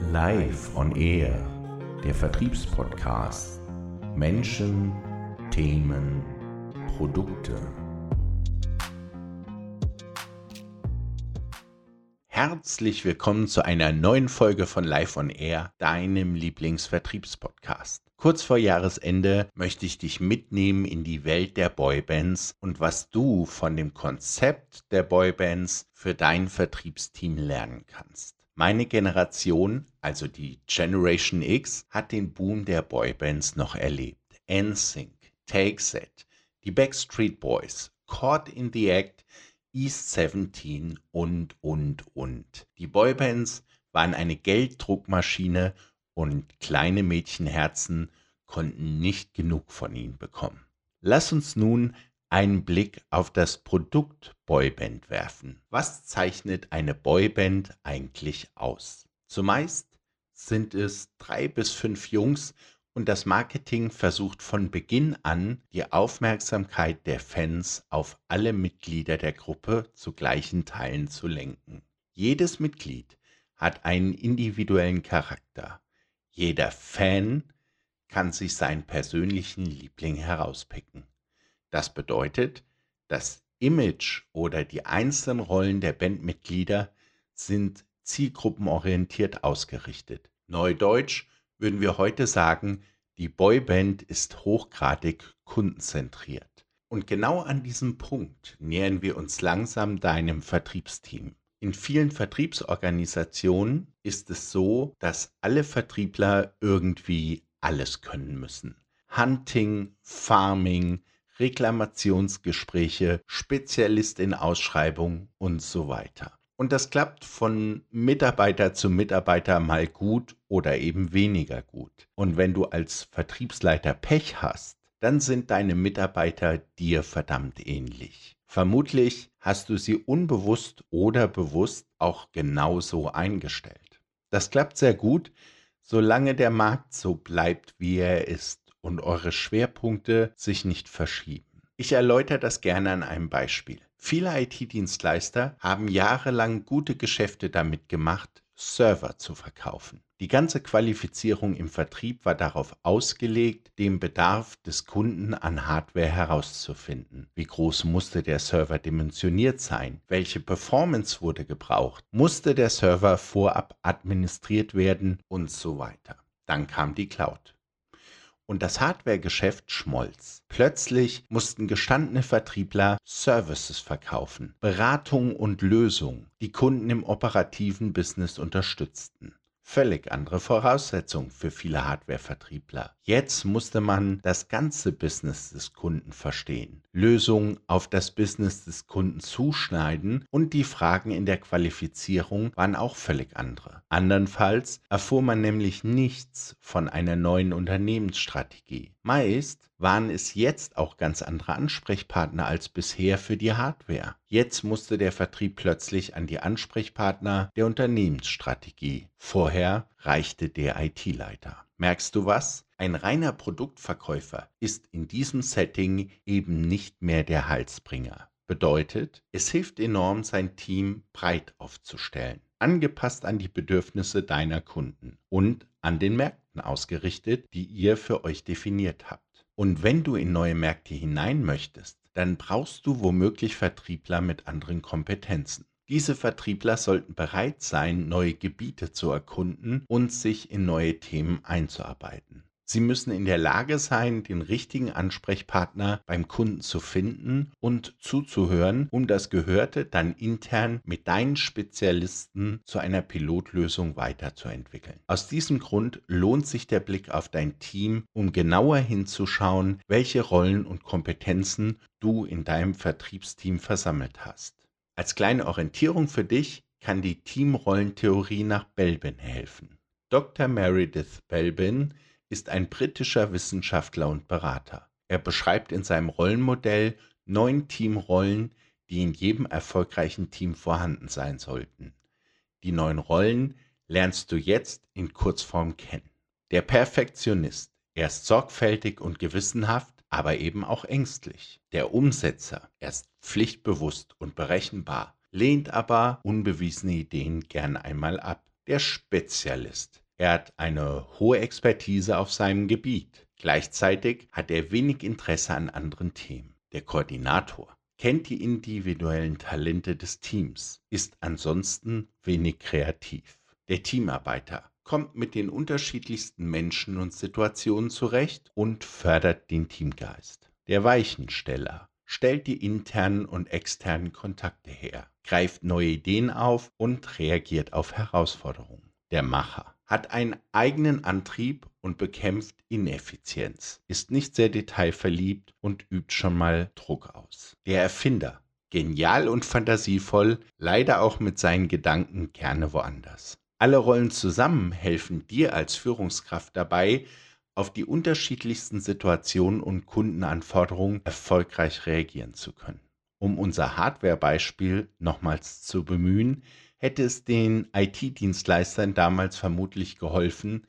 Live on Air, der Vertriebspodcast. Menschen, Themen, Produkte. Herzlich willkommen zu einer neuen Folge von Live on Air, deinem Lieblingsvertriebspodcast. Kurz vor Jahresende möchte ich dich mitnehmen in die Welt der Boybands und was du von dem Konzept der Boybands für dein Vertriebsteam lernen kannst. Meine Generation, also die Generation X, hat den Boom der Boybands noch erlebt. NSYNC, Take That, die Backstreet Boys, Caught in the Act, East 17 und, und, und. Die Boybands waren eine Gelddruckmaschine und kleine Mädchenherzen konnten nicht genug von ihnen bekommen. Lass uns nun einen Blick auf das Produkt Boyband werfen. Was zeichnet eine Boyband eigentlich aus? Zumeist sind es drei bis fünf Jungs und das Marketing versucht von Beginn an, die Aufmerksamkeit der Fans auf alle Mitglieder der Gruppe zu gleichen Teilen zu lenken. Jedes Mitglied hat einen individuellen Charakter. Jeder Fan kann sich seinen persönlichen Liebling herauspicken. Das bedeutet, das Image oder die einzelnen Rollen der Bandmitglieder sind zielgruppenorientiert ausgerichtet. Neudeutsch würden wir heute sagen, die Boyband ist hochgradig kundenzentriert. Und genau an diesem Punkt nähern wir uns langsam deinem Vertriebsteam. In vielen Vertriebsorganisationen ist es so, dass alle Vertriebler irgendwie alles können müssen. Hunting, Farming, Reklamationsgespräche, Spezialist in Ausschreibung und so weiter. Und das klappt von Mitarbeiter zu Mitarbeiter mal gut oder eben weniger gut. Und wenn du als Vertriebsleiter Pech hast, dann sind deine Mitarbeiter dir verdammt ähnlich. Vermutlich hast du sie unbewusst oder bewusst auch genauso eingestellt. Das klappt sehr gut, solange der Markt so bleibt, wie er ist und eure Schwerpunkte sich nicht verschieben. Ich erläutere das gerne an einem Beispiel. Viele IT-Dienstleister haben jahrelang gute Geschäfte damit gemacht, Server zu verkaufen. Die ganze Qualifizierung im Vertrieb war darauf ausgelegt, den Bedarf des Kunden an Hardware herauszufinden. Wie groß musste der Server dimensioniert sein? Welche Performance wurde gebraucht? Musste der Server vorab administriert werden? Und so weiter. Dann kam die Cloud und das Hardware-Geschäft schmolz. Plötzlich mussten gestandene Vertriebler Services verkaufen, Beratung und Lösungen, die Kunden im operativen Business unterstützten völlig andere Voraussetzungen für viele Hardware-Vertriebler. Jetzt musste man das ganze Business des Kunden verstehen, Lösungen auf das Business des Kunden zuschneiden und die Fragen in der Qualifizierung waren auch völlig andere. Andernfalls erfuhr man nämlich nichts von einer neuen Unternehmensstrategie. Meist waren es jetzt auch ganz andere Ansprechpartner als bisher für die Hardware. Jetzt musste der Vertrieb plötzlich an die Ansprechpartner der Unternehmensstrategie. Vorher reichte der IT-Leiter. Merkst du was? Ein reiner Produktverkäufer ist in diesem Setting eben nicht mehr der Halsbringer. Bedeutet, es hilft enorm, sein Team breit aufzustellen, angepasst an die Bedürfnisse deiner Kunden und an den Märkten ausgerichtet, die ihr für euch definiert habt. Und wenn du in neue Märkte hinein möchtest, dann brauchst du womöglich Vertriebler mit anderen Kompetenzen. Diese Vertriebler sollten bereit sein, neue Gebiete zu erkunden und sich in neue Themen einzuarbeiten. Sie müssen in der Lage sein, den richtigen Ansprechpartner beim Kunden zu finden und zuzuhören, um das Gehörte dann intern mit deinen Spezialisten zu einer Pilotlösung weiterzuentwickeln. Aus diesem Grund lohnt sich der Blick auf dein Team, um genauer hinzuschauen, welche Rollen und Kompetenzen du in deinem Vertriebsteam versammelt hast. Als kleine Orientierung für dich kann die Teamrollentheorie nach Belbin helfen. Dr. Meredith Belbin ist ein britischer Wissenschaftler und Berater. Er beschreibt in seinem Rollenmodell neun Teamrollen, die in jedem erfolgreichen Team vorhanden sein sollten. Die neun Rollen lernst du jetzt in Kurzform kennen. Der Perfektionist. Er ist sorgfältig und gewissenhaft, aber eben auch ängstlich. Der Umsetzer. Er ist pflichtbewusst und berechenbar, lehnt aber unbewiesene Ideen gern einmal ab. der Spezialist. Er hat eine hohe Expertise auf seinem Gebiet. Gleichzeitig hat er wenig Interesse an anderen Themen. Der Koordinator kennt die individuellen Talente des Teams, ist ansonsten wenig kreativ. Der Teamarbeiter kommt mit den unterschiedlichsten Menschen und Situationen zurecht und fördert den Teamgeist. Der Weichensteller stellt die internen und externen Kontakte her, greift neue Ideen auf und reagiert auf Herausforderungen. Der Macher hat einen eigenen Antrieb und bekämpft Ineffizienz, ist nicht sehr detailverliebt und übt schon mal Druck aus. Der Erfinder, genial und fantasievoll, leider auch mit seinen Gedanken gerne woanders. Alle Rollen zusammen helfen dir als Führungskraft dabei, auf die unterschiedlichsten Situationen und Kundenanforderungen erfolgreich reagieren zu können. Um unser Hardware-Beispiel nochmals zu bemühen, hätte es den IT-Dienstleistern damals vermutlich geholfen,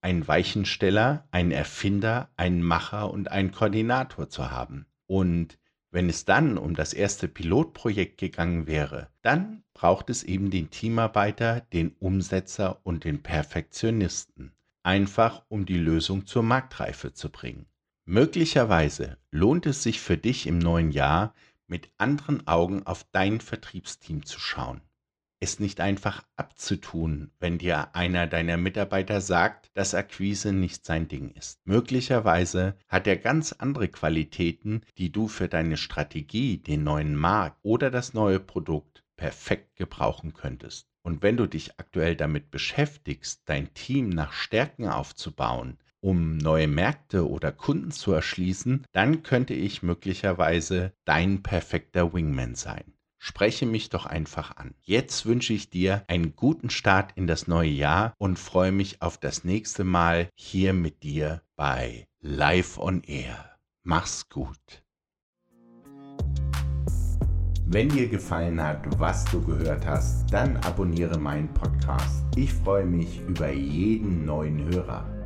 einen Weichensteller, einen Erfinder, einen Macher und einen Koordinator zu haben. Und wenn es dann um das erste Pilotprojekt gegangen wäre, dann braucht es eben den Teamarbeiter, den Umsetzer und den Perfektionisten einfach um die Lösung zur Marktreife zu bringen. Möglicherweise lohnt es sich für dich im neuen Jahr, mit anderen Augen auf dein Vertriebsteam zu schauen. Es nicht einfach abzutun, wenn dir einer deiner Mitarbeiter sagt, dass Akquise nicht sein Ding ist. Möglicherweise hat er ganz andere Qualitäten, die du für deine Strategie, den neuen Markt oder das neue Produkt perfekt gebrauchen könntest. Und wenn du dich aktuell damit beschäftigst, dein Team nach Stärken aufzubauen, um neue Märkte oder Kunden zu erschließen, dann könnte ich möglicherweise dein perfekter Wingman sein. Spreche mich doch einfach an. Jetzt wünsche ich dir einen guten Start in das neue Jahr und freue mich auf das nächste Mal hier mit dir bei Live on Air. Mach's gut. Wenn dir gefallen hat, was du gehört hast, dann abonniere meinen Podcast. Ich freue mich über jeden neuen Hörer.